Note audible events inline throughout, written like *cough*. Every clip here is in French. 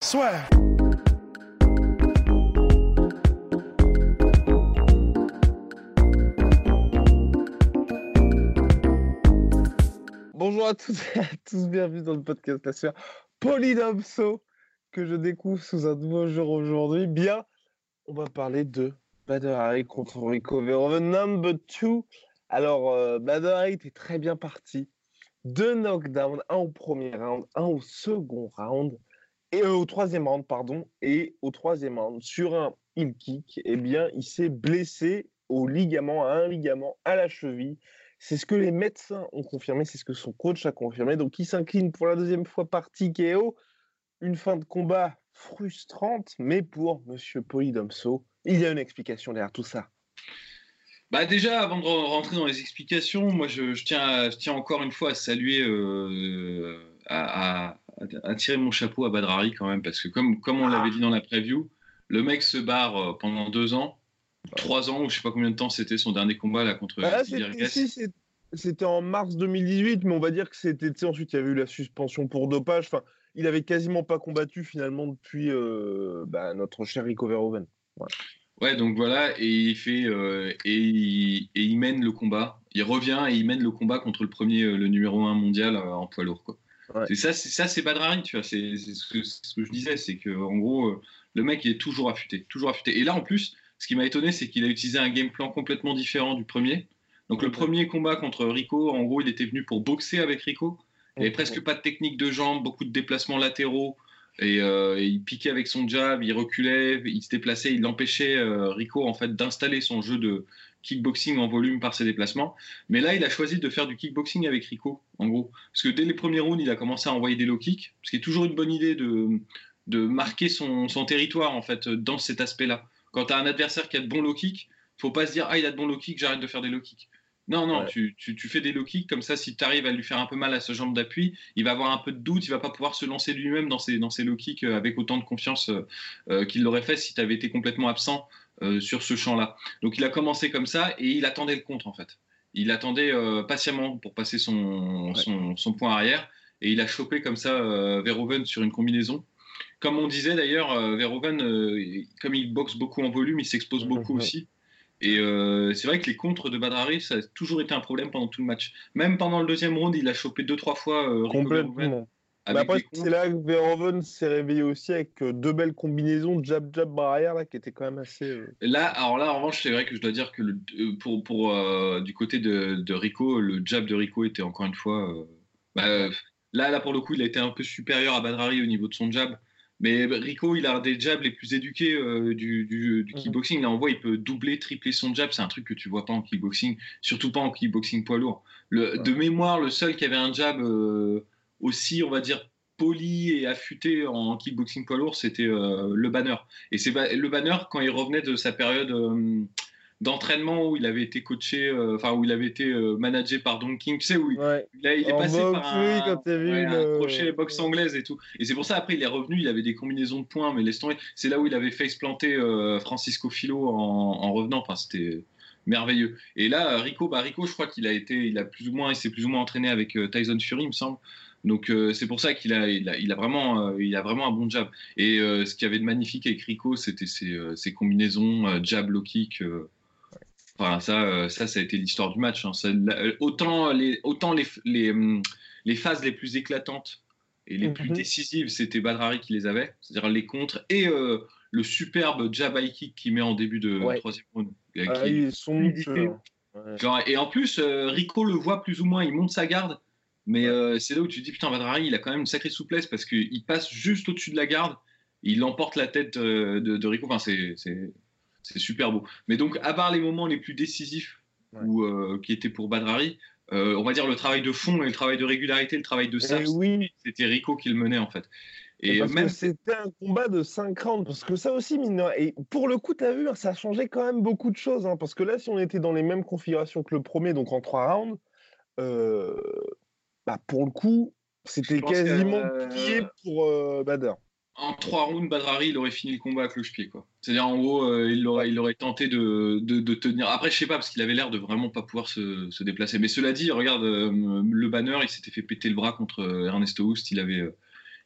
Soit. Bonjour à toutes et à tous, bienvenue dans le podcast La Sphère Polydomso que je découvre sous un nouveau jour aujourd'hui. Bien, on va parler de Bader contre Rico Verhoeven, number 2. Alors, euh, Bader était très bien parti. Deux knockdowns, un au premier round, un au second round, et euh, au troisième round, pardon, et au troisième round, sur un heel kick, eh bien, il s'est blessé au ligament, à un ligament, à la cheville. C'est ce que les médecins ont confirmé, c'est ce que son coach a confirmé. Donc, il s'incline pour la deuxième fois par TKO. Une fin de combat frustrante, mais pour Monsieur Polydomso, il y a une explication derrière tout ça. Bah déjà, avant de rentrer dans les explications, moi je, tiens, je tiens encore une fois à saluer, euh, à, tirer mon chapeau à Badrari quand même, parce que comme, comme on l'avait dit dans la preview, le mec se barre euh, pendant deux ans, trois ans, ou je sais pas combien de temps c'était son dernier combat là contre bah C'était en mars 2018, mais on va dire que c'était. Ensuite, il y avait eu la suspension pour dopage. Enfin, il avait quasiment pas combattu finalement depuis euh, bah, notre cher Rico Verhoeven. Ouais, donc voilà, et il fait euh, et, il, mène le combat. Il revient et il mène le combat contre le premier, le numéro 1 mondial euh, en poids lourd. Quoi. C'est ça, c'est ça, c'est Badrari, tu vois. C'est ce, que, ce que je disais, c'est que en gros, le mec il est toujours affûté, toujours affûté. Et là, en plus, ce qui m'a étonné, c'est qu'il a utilisé un game plan complètement différent du premier. Donc le premier combat contre Rico, en gros, il était venu pour boxer avec Rico. Il n'y avait presque pas de technique de jambes, beaucoup de déplacements latéraux. Euh, et, il piquait avec son jab, il reculait, il se déplaçait, il empêchait euh, Rico en fait d'installer son jeu de kickboxing en volume par ses déplacements. Mais là, il a choisi de faire du kickboxing avec Rico, en gros. Parce que dès les premiers rounds, il a commencé à envoyer des low kicks, ce qui est toujours une bonne idée de, de marquer son, son territoire en fait dans cet aspect-là. Quand tu as un adversaire qui a de bons low kicks, faut pas se dire ah il a de bons low kicks, j'arrête de faire des low kicks. Non, non, tu, fais des low kicks, comme ça, si tu arrives à lui faire un peu mal à sa jambe d'appui, il va avoir un peu de doute, il va pas pouvoir se lancer lui-même dans ses, dans low kicks euh, avec autant de confiance euh, euh, qu'il l'aurait fait si tu avais été complètement absent sur ce champ-là. Donc il a commencé comme ça et il attendait le contre en fait. Il attendait patiemment pour passer son, son, point arrière et il a chopé comme ça Verhoeven sur une combinaison. Comme on disait d'ailleurs, Verhoeven, comme il boxe beaucoup en volume, il s'expose beaucoup aussi. Et euh, c'est vrai que les contres de Badrari, ça a toujours été un problème pendant tout le match. Même pendant le deuxième round, il a chopé deux, trois fois euh, Complètement. Bah après, c'est là que Verhoeven s'est réveillé aussi avec euh, deux belles combinaisons jab jab barrière là qui étaient quand même assez. Euh, là, alors là en revanche, c'est vrai que je dois dire que le, pour, pour du côté de, de, Rico, le jab de Rico était encore une fois. Bah, là, là pour le coup, il a été un peu supérieur à Badrari au niveau de son jab. Mais Rico, il a des jabs les plus éduqués euh, du, du, du, mhm. kickboxing. Là, on voit, il peut doubler, tripler son jab. C'est un truc que tu vois pas en kickboxing, surtout pas en kickboxing poids lourd. Le, De mémoire, le seul qui avait un jab euh, aussi, on va dire, poli et affûté en kickboxing poids lourd, c'était euh, le banner. Et c'est le banner, quand il revenait de sa période d'entraînement où il avait été coaché, euh, enfin où il avait été euh, managé par Don King, tu sais, où il, il, est passé par un, quand vu crochet boxe anglaise et tout. Et c'est pour ça, après, il est revenu, il avait des combinaisons de points, mais laisse tomber. C'est là où il avait face planter euh, Francisco Filo en, revenant. Enfin, c'était merveilleux. Et là, Rico, bah, Rico, je crois qu'il a été, il a plus ou moins, il s'est plus ou moins entraîné avec Tyson Fury, il me semble. Donc c'est pour ça qu'il a, il a, il a vraiment, il a vraiment un bon jab. Et ce qu'il y avait de magnifique avec Rico, c'était ses, ses, combinaisons jab, low kick. Enfin, ça, euh, ça, ça a été l'histoire du match. Hein. Euh, autant les, autant les, les, hum, les, phases les plus éclatantes et les plus mhm. décisives, c'était Badrari qui les avait, c'est-à-dire les contres et euh, le superbe jab high kick qu'il met en début de troisième round. Ah, sont Genre, et en plus, Rico le voit plus ou moins, il monte sa garde, mais c'est là où tu te dis putain, Badrari, il a quand même une sacrée souplesse parce qu'il passe juste au-dessus de la garde, il emporte la tête de, de Rico. Enfin, c'est super beau. Mais donc, à part les moments les plus décisifs ou, euh, qui étaient pour Badrari, on va dire le travail de fond et le travail de régularité, le travail de ça, oui. c'était Rico qui le menait en fait. Et même c'était un combat de 5 rounds, parce que ça aussi, mine Et pour le coup, tu as vu, hein, ça a changé quand même beaucoup de choses. Hein, parce que là, si on était dans les mêmes configurations que le premier, donc en 3 rounds, euh, bah, pour le coup, c'était quasiment plié pour euh, Bader. En 3 rounds, Badrari, il aurait fini le combat à cloche-pied. C'est-à-dire, en gros, euh, il, aurait, il aurait tenté de, de, tenir. Après, je sais pas, parce qu'il avait l'air de vraiment pas pouvoir se, se, déplacer. Mais cela dit, regarde, le banner, il s'était fait péter le bras contre Ernesto Houst. Il avait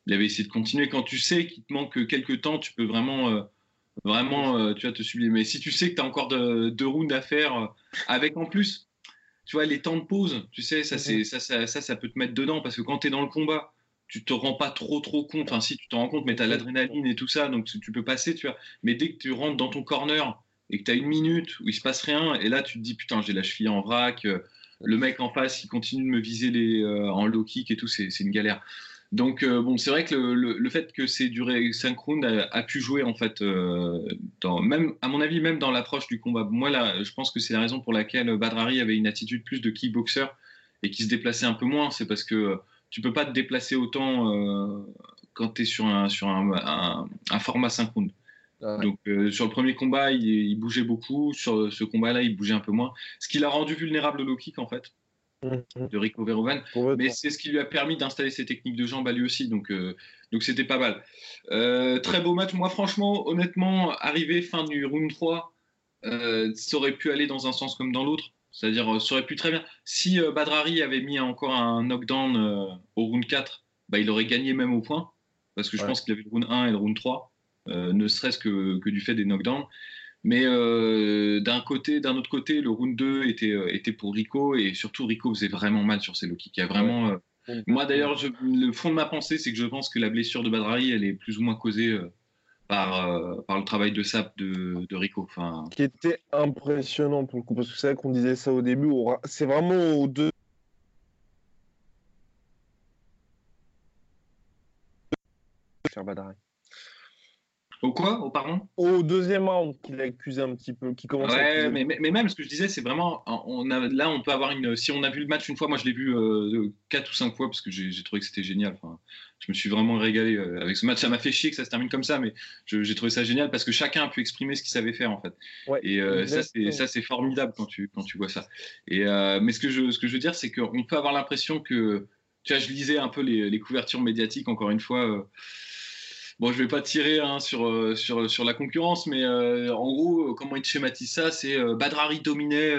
il avait essayé de continuer. Quand tu sais qu'il te manque quelques temps, tu peux vraiment, euh, vraiment euh, tu vas te sublimer. Mais si tu sais que tu as encore deux rounds à faire, euh, avec en plus, tu vois, les temps de pause, tu sais, ça, c'est, ça, ça, ça, peut te mettre dedans parce que quand tu es dans le combat, tu te rends pas trop trop compte. Enfin, si tu t'en rends compte, mais tu as l'adrénaline et tout ça, donc tu peux passer, tu vois. Mais dès que tu rentres dans ton corner et que tu as une minute où il se passe rien, et là tu te dis putain, j'ai la cheville en vrac, le mec en face il continue de me viser les, en low kick et tout, c'est, c'est une galère. Donc euh, bon, c'est vrai que le, fait que c'est duré 5 rounds a, pu jouer en fait, euh, dans, même à mon avis, même dans l'approche du combat. Moi là, je pense que c'est la raison pour laquelle Badrari avait une attitude plus de kickboxer et qui se déplaçait un peu moins. C'est parce que tu peux pas te déplacer autant euh, quand tu es sur un sur un, format 5 rounds. Ah Donc sur le premier combat, il, bougeait beaucoup. Sur ce combat-là, il bougeait un peu moins. Ce qui l'a rendu vulnérable au low kick en fait. Mhm. de Rico Verhoeven. Mais c'est ce qui lui a permis d'installer ses techniques de jambes à lui aussi. Donc, euh, donc c'était pas mal. Euh, très beau match. Moi, franchement, honnêtement, arrivé fin du round 3, euh, ça aurait pu aller dans un sens comme dans l'autre. C'est-à-dire, ça aurait pu très bien. Si Badrari avait mis encore un knockdown au round 4, bah, il aurait gagné même au point. Parce que je pense qu'il avait le round 1 et le round 3, ne serait-ce que, que, du fait des knockdowns. Mais euh, d'un côté, d'un autre côté, le round 2 était, euh, était pour Rico et surtout Rico faisait vraiment mal sur ses low kicks. Il y a vraiment, euh, moi d'ailleurs, le fond de ma pensée, c'est que je pense que la blessure de Badrari, elle est plus ou moins causée par, par le travail de sap de, de Rico. Enfin... Qui était impressionnant pour le coup, parce que c'est vrai qu'on disait ça au début. C'est vraiment aux deux. Faire Badrari. Au quoi? Au pardon? Au deuxième round qu'il a accusé un petit peu, qui commence ouais, mais, mais, même ce que je disais, c'est vraiment, on a, là on peut avoir une, si on a vu le match une fois, moi je l'ai vu euh, quatre ou cinq fois parce que j'ai trouvé que c'était génial. Enfin, je me suis vraiment régalé euh, avec ce match. Ça m'a fait chier que ça se termine comme ça, mais j'ai trouvé ça génial parce que chacun a pu exprimer ce qu'il savait faire en fait. et euh, ça c'est formidable quand tu quand tu vois ça. Et mais ce que je ce que je veux dire, c'est qu'on peut avoir l'impression que, tu vois, je lisais un peu les, les couvertures médiatiques encore une fois Bon, je vais pas tirer hein, sur, euh, sur, sur la concurrence, mais euh, en gros, comment il schématise ça C'est euh, Badrari dominait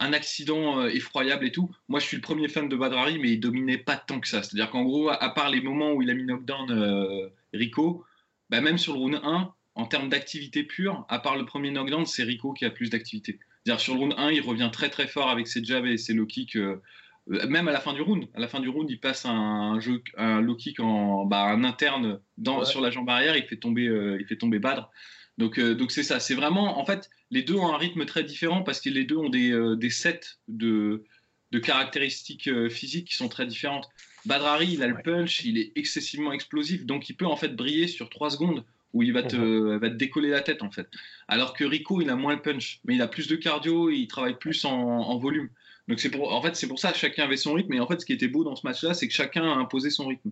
un accident effroyable et tout. Moi, je suis le premier fan de Badrari, mais il dominait pas tant que ça. C'est-à-dire qu'en gros, à part les moments où il a mis knockdown Rico, bah, même sur le round 1, en termes d'activité pure, à part le premier knockdown, c'est Rico qui a plus d'activité. C'est-à-dire sur le round 1, il revient très très fort avec ses jabs et ses low kicks euh, même à la fin du round. À la fin du round, il passe un, jeu, un low kick en bah, un interne dans, sur la jambe arrière, il fait tomber, euh, il fait tomber Badr. Donc, euh, donc c'est ça. C'est vraiment, en fait, les deux ont un rythme très différent parce que les deux ont des, des sets de, de caractéristiques physiques qui sont très différentes. Badrari, il a le punch, il est excessivement explosif, donc il peut en fait briller sur 3 secondes où il va te, mhm. va te décoller la tête en fait. Alors que Rico, il a moins le punch, mais il a plus de cardio, il travaille plus en, en volume. Donc c'est pour, en fait, c'est pour ça que chacun avait son rythme. Et en fait, ce qui était beau dans ce match-là, c'est que chacun a imposé son rythme.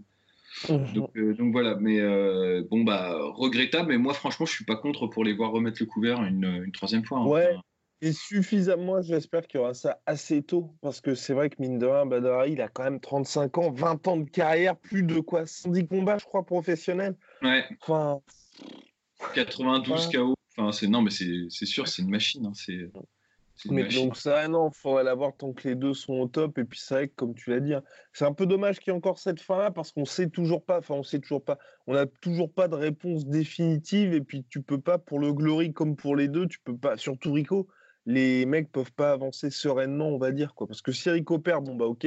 Mhm. Euh, donc, voilà, mais euh, bon bah regrettable. Mais moi, franchement, je suis pas contre pour les voir remettre le couvert une, troisième fois. Hein. Ouais. Et suffisamment, j'espère qu'il y aura ça assez tôt, parce que c'est vrai que mine de rien, Badari, il a quand même 35 ans, 20 ans de carrière, plus de quoi 110 combats, je crois, professionnels. Ouais. Enfin. 92 KO. Enfin, c'est non, mais c'est sûr, c'est une machine. Hein, c'est mais donc ça, non, faudrait l'avoir tant que les deux sont au top. Et puis c'est vrai que, comme tu l'as dit, hein, c'est un peu dommage qu'il y ait encore cette fin-là parce qu'on sait toujours pas, enfin on sait toujours pas, on n'a toujours pas de réponse définitive. Et puis tu peux pas, pour le Glory comme pour les deux, tu peux pas, surtout Rico, les mecs peuvent pas avancer sereinement, on va dire. quoi. Parce que si Rico perd, bon bah ok,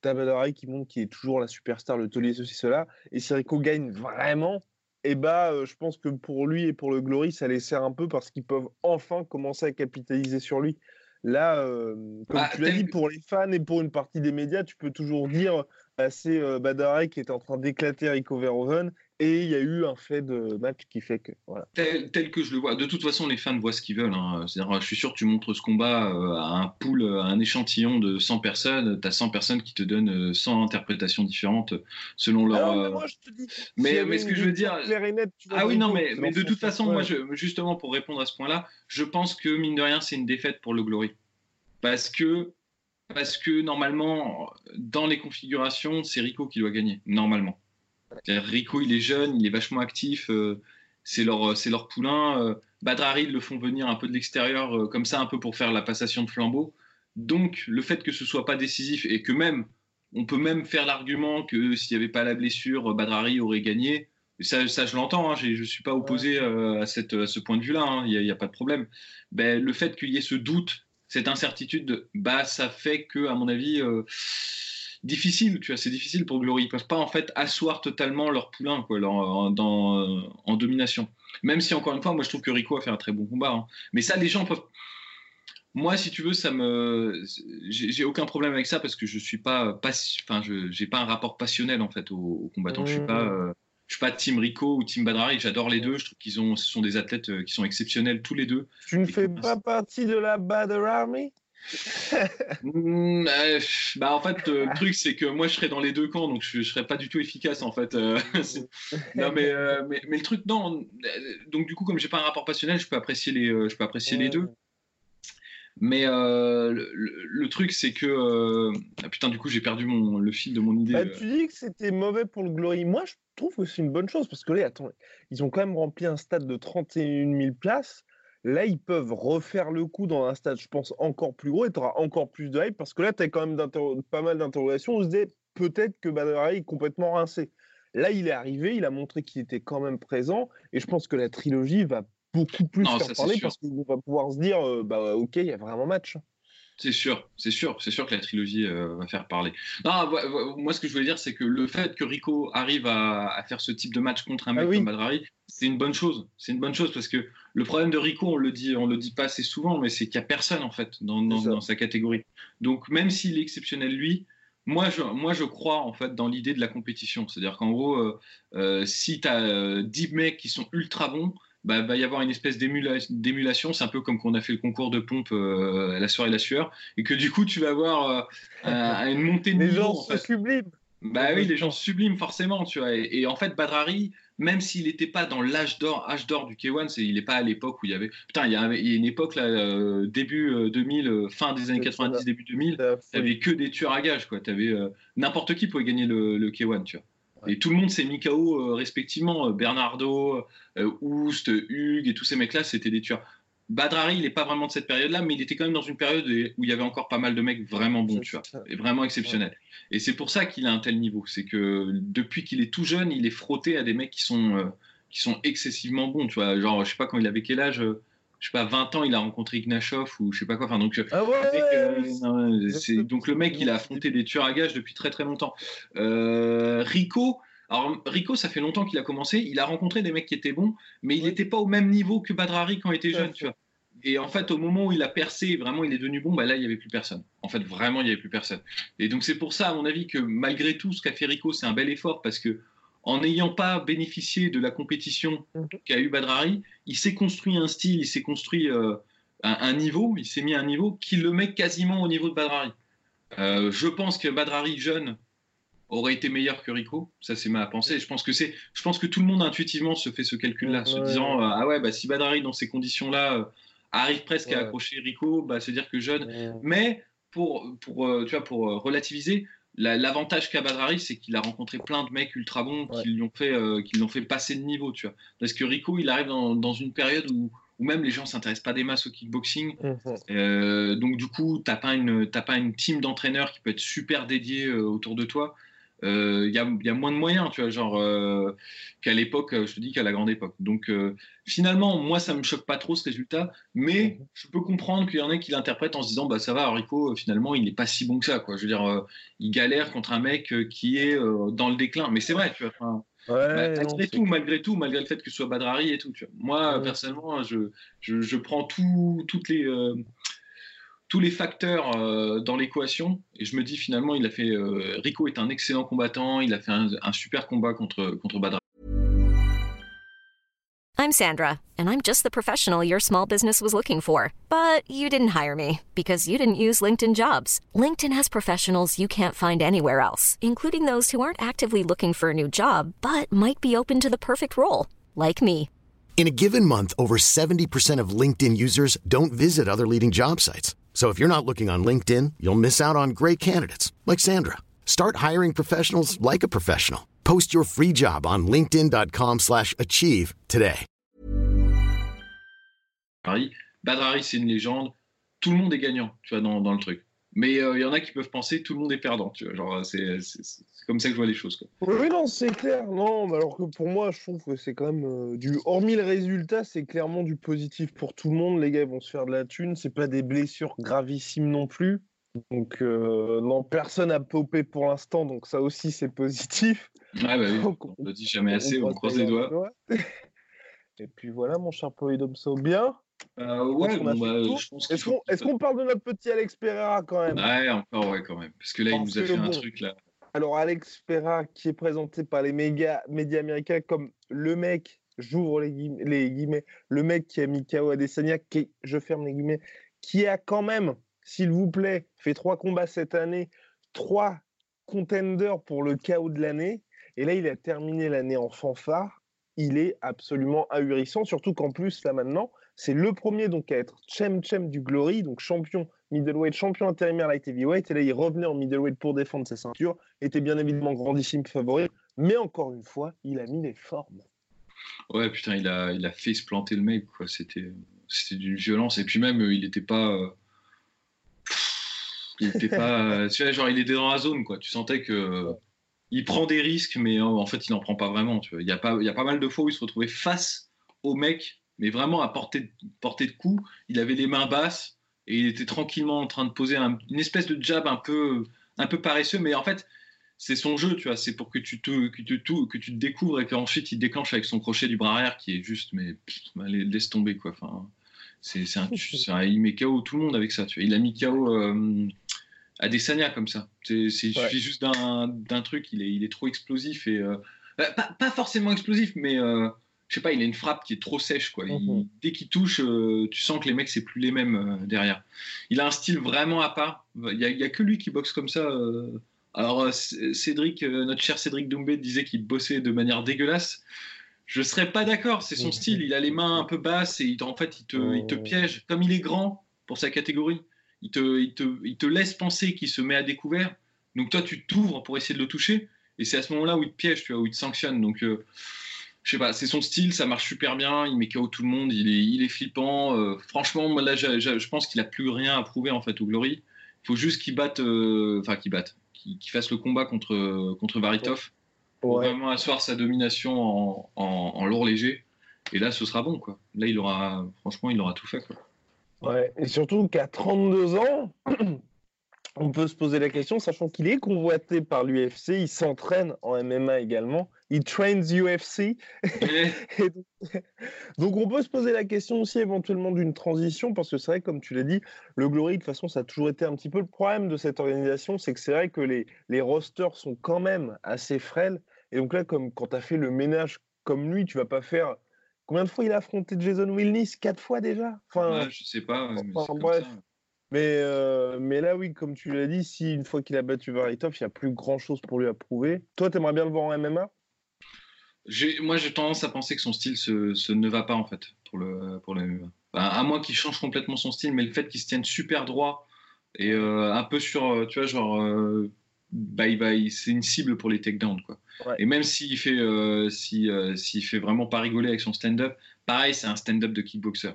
t'as qui montre qu'il est toujours la superstar, le taulier, ceci, cela. Et si Rico gagne vraiment, et bah, euh, je pense que pour lui et pour le Glory, ça les sert un peu parce qu'ils peuvent enfin commencer à capitaliser sur lui. Là, euh, comme bah, tu l'as dit, pour les fans et pour une partie des médias, tu peux toujours dire bah, c'est euh, qui est en train d'éclater Rico Verhoeven et il y a eu un fait de match qui fait que. Voilà. Tel, que je le vois. De toute façon, les fans voient ce qu'ils veulent. Hein. Je suis sûr que tu montres ce combat euh, à un pool, à un échantillon de 100 personnes. Tu as 100 personnes qui te donnent 100 euh, interprétations différentes selon leur. mais, moi, je te dis, mais, mais ce que je veux dire. ah oui, non, mais, mais de toute façon, moi, je, justement, pour répondre à ce point-là, je pense que, mine de rien, c'est une défaite pour le Glory. Parce que parce que normalement, dans les configurations, c'est Rico qui doit gagner, normalement. Rico, il est jeune, il est vachement actif, euh, c'est leur, leur poulain. Euh, Badrari, ils le font venir un peu de l'extérieur, euh, comme ça, un peu pour faire la passation de flambeau. Donc, le fait que ce soit pas décisif et que même, on peut même faire l'argument que s'il n'y avait pas la blessure, Badrari aurait gagné. Ça, ça je l'entends, hein, je ne suis pas opposé à, cette, à, ce point de vue-là, hein, il n'y a, pas de problème. Ben, le fait qu'il y ait ce doute, cette incertitude, bah, ça fait que, à mon avis, difficile, tu vois, c'est difficile pour Glory. Ils peuvent pas en fait asseoir totalement leur poulain quoi, en, dans, en domination. Même si encore une fois, moi je trouve que Rico a fait un très bon combat. Hein. Mais ça, les gens peuvent. Moi, si tu veux, ça me, j'ai aucun problème avec ça parce que je suis pas, pas... enfin, je j'ai pas un rapport passionnel en fait aux, combattants. Je suis pas, mmh. euh, je suis pas Team Rico ou Team Badrari. J'adore les deux. Je trouve qu'ils ont, ce sont des athlètes euh, qui sont exceptionnels tous les deux. Tu ne fais pas partie de la Badr Army *laughs* Mm, euh, bah en fait euh, le truc c'est que moi je serais dans les deux camps donc je, je serais pas du tout efficace en fait euh, *laughs* *laughs* non mais, mais, mais le truc non donc du coup comme j'ai pas un rapport passionnel je peux apprécier les je peux apprécier les deux. Mais le, truc c'est que ah, putain du coup j'ai perdu mon le fil de mon idée bah, tu dis que c'était mauvais pour le Glory. Moi je trouve que c'est une bonne chose parce que là attends ils ont quand même rempli un stade de 31 000 places Là, ils peuvent refaire le coup dans un stade, je pense, encore plus gros et tu auras encore plus de hype parce que là, tu as quand même pas mal d'interrogations. On se dit peut-être que Badr est complètement rincé. Là, il est arrivé, il a montré qu'il était quand même présent et je pense que la trilogie va beaucoup plus faire parler parce qu'on va pouvoir se dire euh, bah, ok, il y a vraiment match. C'est sûr, c'est sûr, c'est sûr que la trilogie euh, va faire parler. Non, moi, ce que je voulais dire, c'est que le fait que Rico arrive à, faire ce type de match contre un ah mec comme Badrari, c'est une bonne chose. C'est une bonne chose parce que le problème de Rico, on le dit, on le dit pas assez souvent, mais c'est qu'il n'y a personne en fait dans, sa catégorie. Donc même s'il est exceptionnel lui, moi je, moi je crois en fait dans l'idée de la compétition. C'est-à-dire qu'en gros, euh, euh, si tu as 10 mecs qui sont ultra bons, bah, va y avoir une espèce d'émulation. C'est un peu comme qu'on a fait le concours de pompe euh, la soirée la sueur, et que du coup tu vas avoir euh, une montée de les gens se subliment. Bah oui, les gens sublimes forcément, tu vois. Et, en fait, Badrari, même s'il n'était pas dans l'âge d'or, âge d'or du K1, il n'est pas à l'époque où il y avait. Putain, il y a, une époque là, euh, début 2000, fin des années 90, début 2000, tu n'avais que des tueurs à gages, quoi. Avais, n'importe qui pouvait gagner le, le K1, tu vois. Et tout le monde s'est mis KO euh, respectivement. Euh, Bernardo, euh, Oust, Hugues et tous ces mecs-là, c'était des tueurs. Badrari, il n'est pas vraiment de cette période-là, mais il était quand même dans une période où il y avait encore pas mal de mecs vraiment bons, tu vois, et vraiment exceptionnels. Et c'est pour ça qu'il a un tel niveau. C'est que depuis qu'il est tout jeune, il est frotté à des mecs qui sont, qui sont excessivement bons, tu vois. Genre, je sais pas quand il avait quel âge, je sais pas, 20 ans, il a rencontré Ignashov ou je sais pas quoi. Enfin, donc, ah euh, donc le mec, il a affronté des tueurs à gages depuis très très longtemps. Euh, Rico, alors Rico, ça fait longtemps qu'il a commencé. Il a rencontré des mecs qui étaient bons, mais il n'était pas au même niveau que Badrari quand il était jeune, tu vois. Et en fait, au moment où il a percé, vraiment, il est devenu bon, bah là, il n'y avait plus personne. En fait, vraiment, il n'y avait plus personne. Et donc, c'est pour ça, à mon avis, que malgré tout, ce qu'a fait Rico, c'est un bel effort parce que en n'ayant pas bénéficié de la compétition mhm. qu'a eu Badrari, il s'est construit un style, il s'est construit euh, un, niveau, il s'est mis à un niveau qui le met quasiment au niveau de Badrari. Euh, je pense que Badrari jeune aurait été meilleur que Rico, ça c'est ma pensée. Je pense que c'est, je pense que tout le monde intuitivement se fait ce calcul-là, se disant euh, ah ouais bah si Badrari dans ces conditions-là arrive presque à accrocher Rico, bah se dire que jeune. Mais pour pour tu vois pour relativiser, L'avantage qu'a Badrari, c'est qu'il a rencontré plein de mecs ultra bons qui lui ont fait, euh, qui l'ont fait passer de niveau, tu vois. Parce que Rico, il arrive dans, dans une période où, où, même les gens s'intéressent pas des masses au kickboxing. Mhm. Euh, donc du coup, t'as pas une, pas une team d'entraîneurs qui peut être super dédiée euh, autour de toi il euh, y, a, moins de moyens, tu vois, genre euh, qu'à l'époque, euh, je te dis qu'à la grande époque. Donc finalement, moi, ça me choque pas trop ce résultat, mais mhm. je peux comprendre qu'il y en ait qui l'interprètent en se disant, bah ça va, Rico, finalement, il n'est pas si bon que ça, quoi. Je veux dire, il galère contre un mec qui est dans le déclin, mais c'est vrai, tu vois. malgré tout, malgré tout, malgré le fait que ce soit Badrari et tout, tu vois. Moi, personnellement, je, je, je, prends tout, toutes les tous les facteurs euh, dans l'équation et je me dis finalement il a fait euh, Rico est un excellent combattant il a fait un, un super combat contre contre Badra I'm Sandra, and I'm just the professional your small business was looking for. But you didn't hire me because you didn't use LinkedIn jobs. LinkedIn has professionals you can't find anywhere else, including those who aren't actively looking for a new job but might be open to the perfect role, like me. In a given month, over 70% of LinkedIn users don't visit other leading job sites. So if you're not looking on LinkedIn, you'll miss out on great candidates like Sandra. Start hiring professionals like a professional. Post your free job on linkedin.com/achieve today. Badrari, c'est une légende. Tout le monde est gagnant, tu vois, dans, dans le truc. Mais euh, il y en a qui peuvent penser tout le monde est perdant, tu vois. Genre, c'est comme ça que je vois les choses. Quoi. Oui, non, c'est clair. Non, mais alors que pour moi, je trouve que c'est quand même euh, du. Hormis le résultat, c'est clairement du positif pour tout le monde. Les gars vont se faire de la thune. C'est pas des blessures gravissimes non plus. Donc, euh, non, personne n'a popé pour l'instant. Donc, ça aussi, c'est positif. Bah oui. on ne dit jamais assez, on, croise les doigts. Et puis voilà, mon cher Polydomso, bien. Euh, ouais, bon, bah, Est-ce qu'on parle de notre petit Alex Pereira quand même? Ouais, encore, ouais, quand même. Parce que là, il nous a fait un truc là. Alors, Alex Pereira, qui est présenté par les méga, médias américains comme le mec, j'ouvre les, guillemets, le mec qui a mis KO Adesanya, qui, je ferme les guillemets, qui a quand même, s'il vous plaît, fait trois combats cette année, trois contenders pour le KO de l'année. Et là, il a terminé l'année en fanfare. Il est absolument ahurissant, surtout qu'en plus, là maintenant, c'est le premier donc à être Chem Chem du Glory, donc champion middleweight, champion intérimaire light heavyweight. Et là, il revenait en middleweight pour défendre sa ceinture. Était bien évidemment grandissime favori, mais encore une fois, il a mis les formes. Ouais, putain, il a, il a fait se planter le mec, quoi. C'était, c'était d'une violence. Et puis même, il n'était pas. Euh, il était pas. *laughs* tu vois, genre, il était dans la zone, quoi. Tu sentais que. Il prend des risques, mais en fait, il n'en prend pas vraiment. Tu vois. Il, y a pas, il y a pas mal de fois où il se retrouvait face au mec mais vraiment à portée de, portée de coup. Il avait les mains basses et il était tranquillement en train de poser une espèce de jab un peu, un peu paresseux, mais en fait, c'est son jeu, tu vois. C'est pour que tu te, que tu, que tu te découvres et qu'ensuite il déclenche avec son crochet du bras arrière qui est juste, mais laisse tomber, quoi. Enfin, c'est, c'est un, il met KO tout le monde avec ça, tu vois. Il a mis KO euh, à Desania comme ça. C'est, il suffit juste d'un, d'un truc, il est, il est trop explosif et. Euh, pas, pas, forcément explosif, mais. Euh, je sais pas, il a une frappe qui est trop sèche. Quoi. Mhm. dès qu'il touche, euh, tu sens que les mecs, c'est plus les mêmes euh, derrière. Il a un style vraiment à part. Il n'y a, que lui qui boxe comme ça. Alors, Cédric, notre cher Cédric Doumbé disait qu'il bossait de manière dégueulasse. Je serais pas d'accord, c'est son *laughs* style. Il a les mains un peu basses et en fait, il te, il te, piège. Comme il est grand pour sa catégorie, il te, il te, il te laisse penser qu'il se met à découvert. Donc, toi, tu t'ouvres pour essayer de le toucher. Et c'est à ce moment-là où il te piège, tu vois, où il te sanctionne. Donc, je sais pas, c'est son style, ça marche super bien, il met KO tout le monde, il est, il est flippant. Euh, franchement, moi, là, je pense qu'il a plus rien à prouver en fait au Glory. Il faut juste qu'il batte, euh, enfin qu'il batte, qu'il fasse le combat contre contre Varitov pour vraiment asseoir sa domination en, en, lourd léger. Et là, ce sera bon quoi. Là, il aura, franchement, il aura tout fait quoi. Ouais, et surtout qu'à 32 ans, *clears throat* on peut se poser la question, sachant qu'il est convoité par l'UFC, il s'entraîne en MMA également, il trains UFC. *laughs* donc, on peut se poser la question aussi éventuellement d'une transition, parce que c'est vrai, comme tu l'as dit, le Glory, de toute façon, ça a toujours été un petit peu le problème de cette organisation, c'est que c'est vrai que les, les rosters sont quand même assez frêles. Et donc là, comme quand tu as fait le ménage comme lui, tu vas pas faire. Combien de fois il a affronté Jason Wilnis? Quatre fois déjà? Enfin, Je sais pas. bref. Mais, euh, mais là, oui, comme tu l'as dit, si une fois qu'il a battu Varitov, il n'y a plus grand chose pour lui à prouver. Toi, tu aimerais bien le voir en MMA Moi, j'ai tendance à penser que son style se, ne va pas, en fait, pour le, pour le MMA. à moins qu'il change complètement son style, mais le fait qu'il se tienne super droit et euh, un peu sur, euh, tu vois, genre, bah, c'est une cible pour les takedowns, quoi. Et même s'il fait, s'il fait vraiment pas rigoler avec son stand-up, pareil, c'est un stand-up de kickboxer.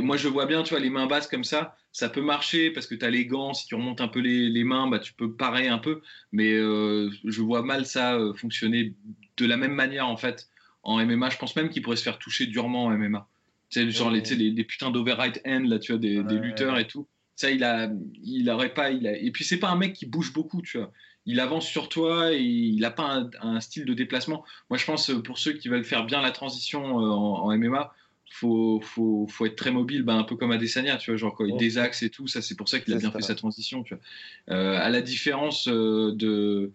moi, je vois bien, tu vois, les mains basses comme ça ça peut marcher parce que tu as les gants, si tu remontes un peu les, mains, bah, tu peux parer un peu, mais euh, je vois mal ça euh, fonctionner de la même manière en fait en MMA. Je pense même qu'il pourrait se faire toucher durement en MMA. Tu genre les, les, putains d'overright end, là, tu vois, des, lutteurs et tout. Ça, il a, il aurait pas, il a... et puis c'est pas un mec qui bouge beaucoup, tu vois. Il avance sur toi et il n'a pas un, style de déplacement. Moi, je pense pour ceux qui veulent faire bien la transition euh, en, en MMA, faut, faut, faut être très mobile, ben, un peu comme Adesanya, tu vois, genre quand il désaxe et tout, ça c'est pour ça qu'il a bien fait sa transition, tu vois. Euh, à la différence euh, de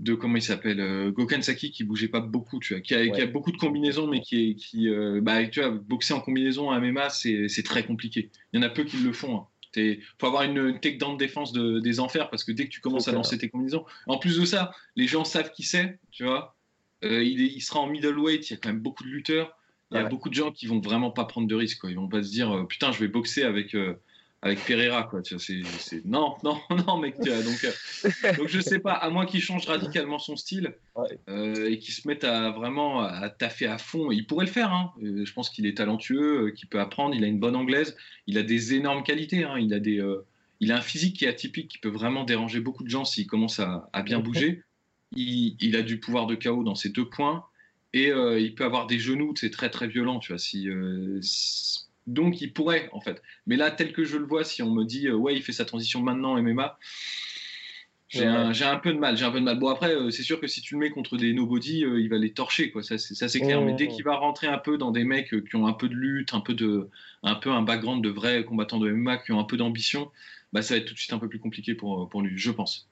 de comment il s'appelle euh, Gokan Saki qui bougeait pas beaucoup tu vois qui a, beaucoup de combinaisons mais qui est qui euh, bah, tu vois boxer en combinaison à MMA c'est très compliqué. Il y en a peu qui le font il hein. faut avoir une, une de défense de, des enfers parce que dès que tu commences à lancer tes combinaisons en plus de ça les gens savent qui c'est tu vois. Euh, il, il, sera en middleweight il y a quand même beaucoup de lutteurs il y a beaucoup de gens qui vont vraiment pas prendre de risques quoi. ils vont pas se dire putain je vais boxer avec avec Pereira quoi tu vois c'est non non *laughs* non mec tu vois, donc euh, donc je sais pas à moins qu'il change radicalement son style euh, et qu'il se mette à vraiment à taffer à fond il pourrait le faire hein. Euh, je pense qu'il est talentueux qu'il peut apprendre il a une bonne anglaise il a des énormes qualités hein. il a des il a un physique qui est atypique qui peut vraiment déranger beaucoup de gens s'il commence à, à, bien bouger il, il, a du pouvoir de chaos dans ses deux points et il peut avoir des genoux c'est très très violent tu vois si, si donc il pourrait en fait. Mais là, tel que je le vois, si on me dit euh, ouais, il fait sa transition maintenant MMA, j'ai un, peu de mal. J'ai un peu de mal. Bon après, euh, c'est sûr que si tu le mets contre des nobody, euh, il va les torcher quoi. Ça c'est clair. Mais dès qu'il va rentrer un peu dans des mecs qui ont un peu de lutte, un peu de, un peu un background de vrais combattants de MMA qui ont un peu d'ambition, bah ça va être tout de suite un peu plus compliqué pour pour lui, je pense.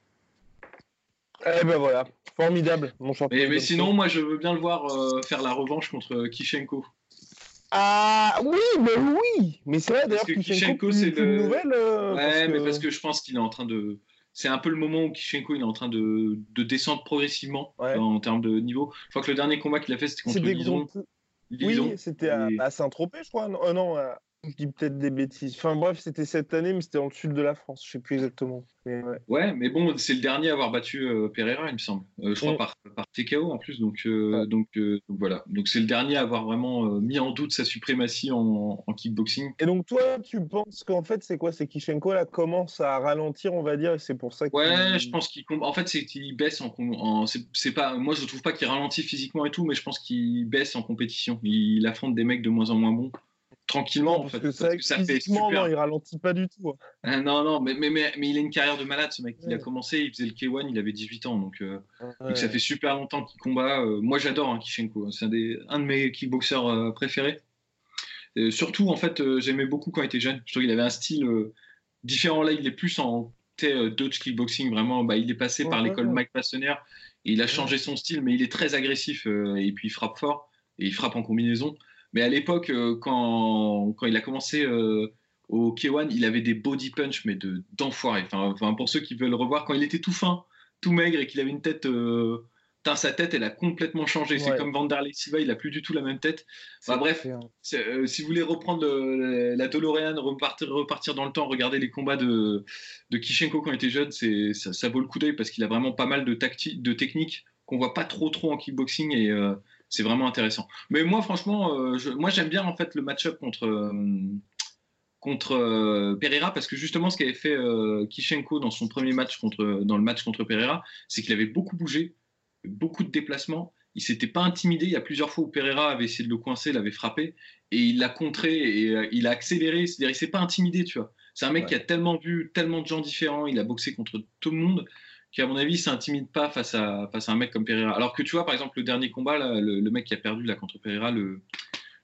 Eh ben voilà, formidable, mon champion. Mais, sinon, moi, je veux bien le voir faire la revanche contre Kishenko. Ah oui, mais oui, mais c'est vrai d'ailleurs que Kishenko, c'est une nouvelle. Euh, ouais, mais parce que je pense qu'il est en train de. C'est un peu le moment où Kishenko il est en train de, de descendre progressivement en termes de niveau. Je crois que le dernier combat qu'il a fait c'était contre Lison. Oui, c'était à, Saint-Tropez, je crois. Non, euh, non je dis peut-être des bêtises. Enfin bref, c'était cette année, mais c'était dans le sud de la France. Je sais plus exactement. ouais. mais bon, c'est le dernier à avoir battu euh, Pereira, il me semble. Euh, je crois mm. par, par TKO en plus. Donc, euh, donc, voilà. Donc c'est le dernier à avoir vraiment mis en doute sa suprématie en, kickboxing. Et donc toi, tu penses qu'en fait, c'est quoi? C'est Kishenko là commence à ralentir, on va dire, et c'est pour ça. Ouais, je pense qu'il. En fait, c'est qu'il baisse en. en... C'est pas. Moi, je trouve pas qu'il ralentit physiquement et tout, mais je pense qu'il baisse en compétition. Il affronte des mecs de moins en moins bons tranquillement. parce, que, ça, fait super. Non, il ralentit pas du tout. Hein. Ah, non, non, mais, mais, mais, il a une carrière de malade, ce mec. Il a commencé, il faisait le K1, il avait 18 ans. Donc, euh, ça fait super longtemps qu'il combat. Euh, moi, j'adore hein, Kishenko. C'est un, un, de mes kickboxers euh, préférés. surtout, en fait, j'aimais beaucoup quand il était jeune. Je trouve qu'il avait un style différent. Là, il est plus en Dutch kickboxing, vraiment. Bah, il est passé par l'école Mike Passener. il a changé son style, mais il est très agressif et puis il frappe fort et il frappe en combinaison. Mais à l'époque, euh, quand, quand, il a commencé euh, au K1, il avait des body punch, mais de, d'enfoiré. Enfin, pour ceux qui veulent le revoir, quand il était tout fin, tout maigre et qu'il avait une tête. Euh, sa tête, elle a complètement changé. C'est comme Vanderlei Silva, il a plus du tout la même tête. bref, si vous voulez reprendre la DeLorean, repartir, repartir dans le temps, regarder les combats de, de Kishenko quand il était jeune, c'est, ça, vaut le coup d'œil parce qu'il a vraiment pas mal de, de techniques qu'on voit pas trop trop en kickboxing et c'est vraiment intéressant. Mais moi, franchement, euh, moi j'aime bien en fait le match-up contre euh, contre euh, Pereira parce que justement ce qu'avait fait Kishenko dans son premier match contre dans le match contre Pereira, c'est qu'il avait beaucoup bougé, beaucoup de déplacements. Il s'était pas intimidé. Il y a plusieurs fois où Pereira avait essayé de le coincer, l'avait frappé et il l'a contré et il a accéléré. C'est-à-dire il s'est pas intimidé, tu vois. C'est un mec qui a tellement vu tellement de gens différents. Il a boxé contre tout le monde qui, à mon avis, s'intimide pas face à, face à un mec comme Pereira. Alors que tu vois, par exemple, le dernier combat, là, le, mec qui a perdu là, contre Pereira, le,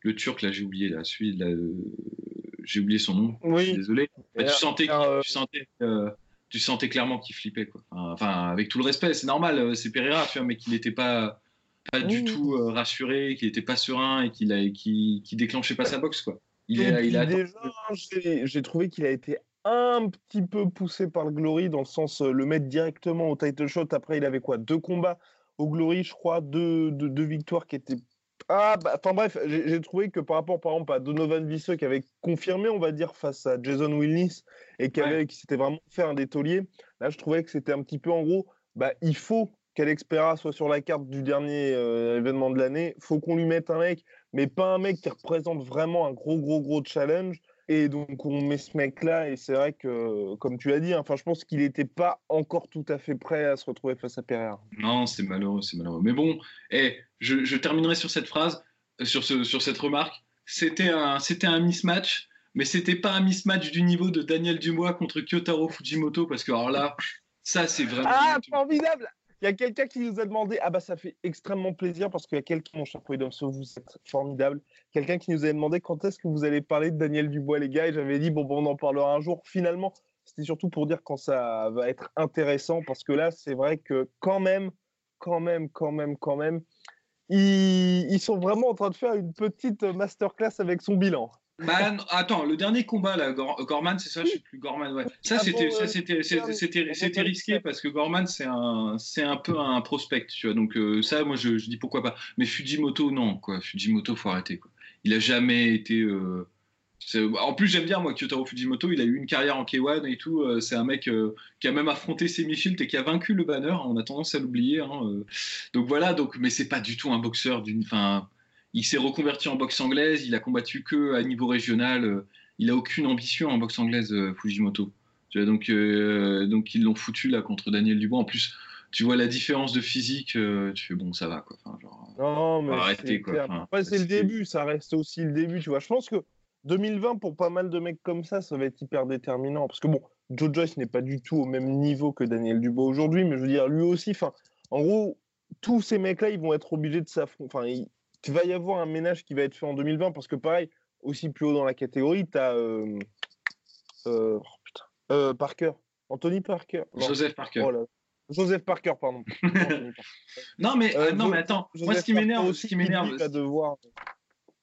le Turc, là, j'ai oublié, là, celui, là, j'ai oublié son nom, oui. je suis désolé. Bah, tu, sentais, euh, tu, sentais, euh, tu sentais clairement qu'il flippait. Quoi. Enfin, avec tout le respect, c'est normal, euh, c'est Pereira, tu vois, mais qu'il n'était pas, pas du tout rassuré, qu'il n'était pas serein et qu'il ne déclenchait pas sa boxe. Quoi. Il, est, il a déjà, j'ai trouvé qu'il a été un petit peu poussé par le Glory, dans le sens euh, le mettre directement au title shot. Après, il avait quoi? Deux combats au Glory, je crois, deux, deux, victoires qui étaient. Ah, bah, enfin bref, j'ai trouvé que par rapport, par exemple, à Donovan Visseux, qui avait confirmé, on va dire, face à Jason Willis, et qui, avait, qui s'était vraiment fait un détolier, là, je trouvais que c'était un petit peu, en gros, bah, il faut qu'Alexpera soit sur la carte du dernier euh, événement de l'année. faut qu'on lui mette un mec, mais pas un mec qui représente vraiment un gros, gros, gros challenge. Et donc, on met ce mec-là, et c'est vrai que, comme tu l'as dit, hein, enfin, je pense qu'il n'était pas encore tout à fait prêt à se retrouver face à Pereira. Non, c'est malheureux, c'est malheureux. Mais bon, eh, je, terminerai sur cette phrase, euh, sur, ce, sur cette remarque. C'était un, c'était un mismatch, mais c'était pas un mismatch du niveau de Daniel Dumois contre Kyotaro Fujimoto, parce que alors là, ça, c'est vraiment. Ah, formidable il y a quelqu'un qui nous a demandé, ah bah ça fait extrêmement plaisir parce qu'il y a quelqu'un, mon cher vous êtes formidable. Quelqu'un qui nous a demandé quand est-ce que vous allez parler de Daniel Dubois, les gars, et j'avais dit, bon, bon, on en parlera un jour. Finalement, c'était surtout pour dire quand ça va être intéressant parce que là, c'est vrai que quand même, quand même, quand même, quand même, ils, sont vraiment en train de faire une petite masterclass avec son bilan. Bah, attends, le dernier combat là, Gorman, c'est ça, je sais plus, Gorman, ouais. Ça, c'était, ça, c'était, c'était, risqué parce que Gorman, c'est un, c'est un peu un prospect, tu vois. Donc euh, ça, moi, je, je, dis pourquoi pas. Mais Fujimoto, non, quoi. Fujimoto, faut arrêter, quoi. Il a jamais été. Euh, en plus, j'aime bien, moi, Kyotaro Fujimoto, il a eu une carrière en K1 et tout. Euh, c'est un mec qui a même affronté Semi-Shield et qui a vaincu le banner. On a tendance à l'oublier. Hein, donc voilà, donc, mais c'est pas du tout un boxeur d'une. Fin, il s'est reconverti en boxe anglaise, il a combattu que à niveau régional, euh, il a aucune ambition en boxe anglaise, euh, Fujimoto. Tu vois, donc, euh, donc ils l'ont foutu là contre Daniel Dubois. En plus, tu vois la différence de physique, tu fais bon, ça va quoi. Enfin, genre, non, mais arrêter quoi. c'est le début, ça reste aussi le début, tu vois. Je pense que 2020 pour pas mal de mecs comme ça, ça va être hyper déterminant parce que bon, Joe Joyce n'est pas du tout au même niveau que Daniel Dubois aujourd'hui, mais je veux dire lui aussi. Enfin, en gros, tous ces mecs-là, ils vont être obligés de s'affronter. Enfin, il va y avoir un ménage qui va être fait en 2020 parce que pareil, aussi plus haut dans la catégorie, tu as euh, euh, oh, euh, Parker, Anthony Parker. Joseph Parker. Oh Joseph Parker, pardon. *laughs* non, mais, non, mais attends, moi ce qui m'énerve, ce qui m'énerve,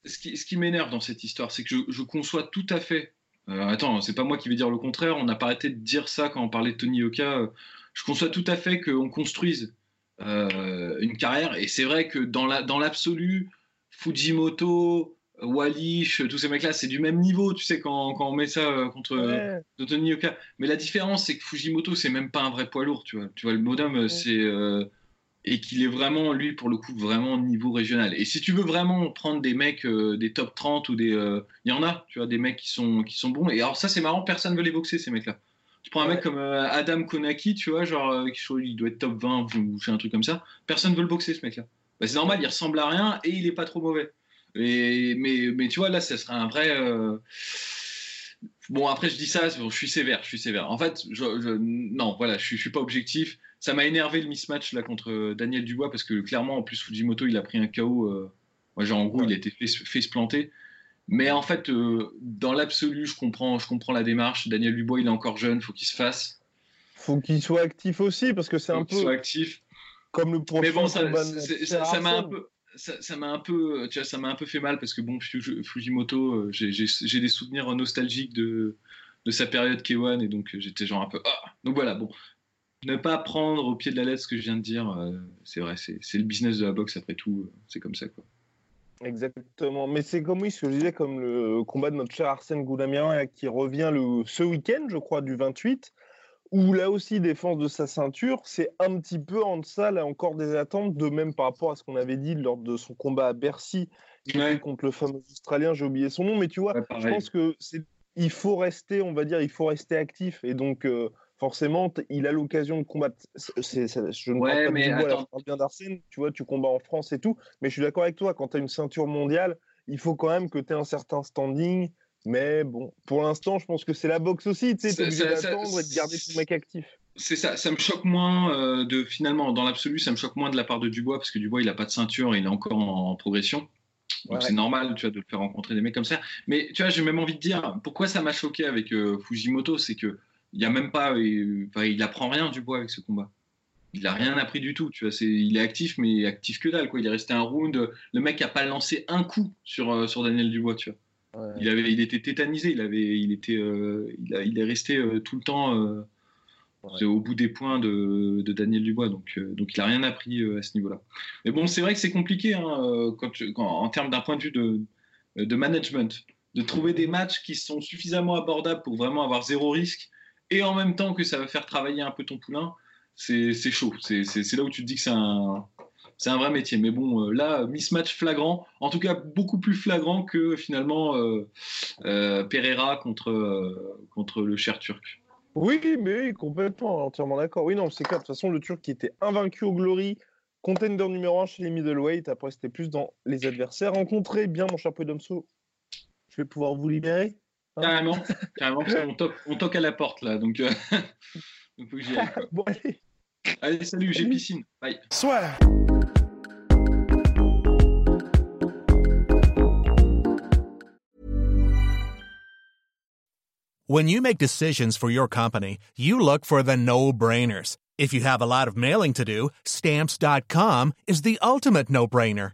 ce qui, ce qui m'énerve dans cette histoire, c'est que je, je, conçois tout à fait. attends, c'est pas moi qui vais dire le contraire. On n'a pas arrêté de dire ça quand on parlait de Tony Yoka. je conçois tout à fait qu'on construise euh, une carrière. Et c'est vrai que dans l'absolu, dans Fujimoto, Wallish, tous ces mecs-là, c'est du même niveau, tu sais, quand, quand on met ça euh, contre euh, Tony Yoka. Mais la différence, c'est que Fujimoto, c'est même pas un vrai poids lourd, tu vois. Tu vois, le modem, c'est. et qu'il est vraiment, lui, pour le coup, vraiment niveau régional. Et si tu veux vraiment prendre des mecs, des top 30 ou des. Il y en a, tu vois, des mecs qui sont, qui sont bons. Et alors, ça, c'est marrant, personne veut les boxer, ces mecs-là. Tu prends un mec comme euh, Adam Konaki, tu vois, genre, euh, il doit être top 20 ou un truc comme ça. Personne veut le boxer, ce mec-là. Bah, c'est normal, il ressemble à rien et il est pas trop mauvais. Et, mais, mais tu vois, là, ça serait un vrai. Euh, bon, après, je dis ça, je suis sévère, je suis sévère. En fait, je, non, voilà, je suis, suis pas objectif. Ça m'a énervé le mismatch là contre Daniel Dubois parce que clairement, en plus, Fujimoto, il a pris un KO. genre, en gros, il a été fait, fait se planter. Mais en fait, euh, dans l'absolu, je comprends, je comprends la démarche. Daniel Dubois, il est encore jeune, faut qu'il se fasse. Faut qu'il soit actif aussi, parce que c'est un peu. Soit actif. Comme le Mais bon, ça m'a un peu. Ça m'a un peu, tu vois, ça m'a un peu fait mal parce que bon, Fujimoto, euh, j'ai des souvenirs nostalgiques de, de sa période K1 et donc euh, j'étais genre un peu. Ah donc voilà, bon, ne pas prendre au pied de la lettre ce que je viens de dire, c'est vrai, c'est le business de la boxe après tout, c'est comme ça quoi. Exactement. Mais c'est comme oui, ce que je disais, comme le combat de notre cher Arsène Goulamian qui revient le, ce week-end, je crois, du 28, où là aussi, défense de sa ceinture, c'est un petit peu en deçà, là encore, des attentes, de même par rapport à ce qu'on avait dit lors de son combat à Bercy contre le fameux Australien, j'ai oublié son nom, mais tu vois, je pense que c'est il faut rester, on va dire, il faut rester actif. Et donc, euh, forcément, il a l'occasion de combattre. je ne parle pas mais de je parle bien d'Arsène. Tu vois, tu combats en France et tout. Mais je suis d'accord avec toi, quand tu as une ceinture mondiale, il faut quand même que tu aies un certain standing. Mais bon, pour l'instant, je pense que c'est la boxe aussi. Tu sais, es obligé d'attendre et de garder ton mec actif. C'est ça, ça me choque moins euh, de finalement, dans l'absolu, ça me choque moins de la part de Dubois parce que Dubois il a pas de ceinture, il est encore en, progression. Donc c'est normal, tu vois, de le faire rencontrer des mecs comme ça. Mais tu vois, j'ai même envie de dire pourquoi ça m'a choqué avec euh, Fujimoto, c'est que il y a même pas, il, il apprend rien du bois avec ce combat. Il a rien appris du tout, tu vois. C'est, il est actif, mais actif que dalle, quoi. Il est resté un round. Le mec a pas lancé un coup sur, euh, sur Daniel Dubois, tu vois. Il avait, il était tétanisé. Il avait, il était, euh, il, a, il, est resté euh, tout le temps au bout des points de, de Daniel Dubois. Donc, donc il a rien appris à ce niveau-là. Mais bon, c'est vrai que c'est compliqué hein, quand, en termes d'un point de vue de, de management, de trouver des matchs qui sont suffisamment abordables pour vraiment avoir zéro risque et en même temps que ça va faire travailler un peu ton poulain, c'est chaud. C'est là où tu te dis que c'est un, vrai métier. Mais bon, euh, là, mismatch flagrant, en tout cas beaucoup plus flagrant que finalement euh, euh, Pereira contre, le cher turc. Oui, mais complètement, entièrement d'accord. Oui, non, c'est clair. De toute façon, le turc qui était invaincu au Glory, contender numéro 1 chez les middleweight, après c'était plus dans les adversaires. Rencontré bien, mon cher Podomso. Je vais pouvoir vous libérer. Carrément, *laughs* carrément, on toque, on toque à la porte là, donc il euh, *laughs* faut que j'y aille. Bon, allez. allez, salut, j'ai piscine. Bye. Soit. When you make decisions for your company, you look for the no-brainers. If you have a lot of mailing to do, stamps.com is the ultimate no-brainer.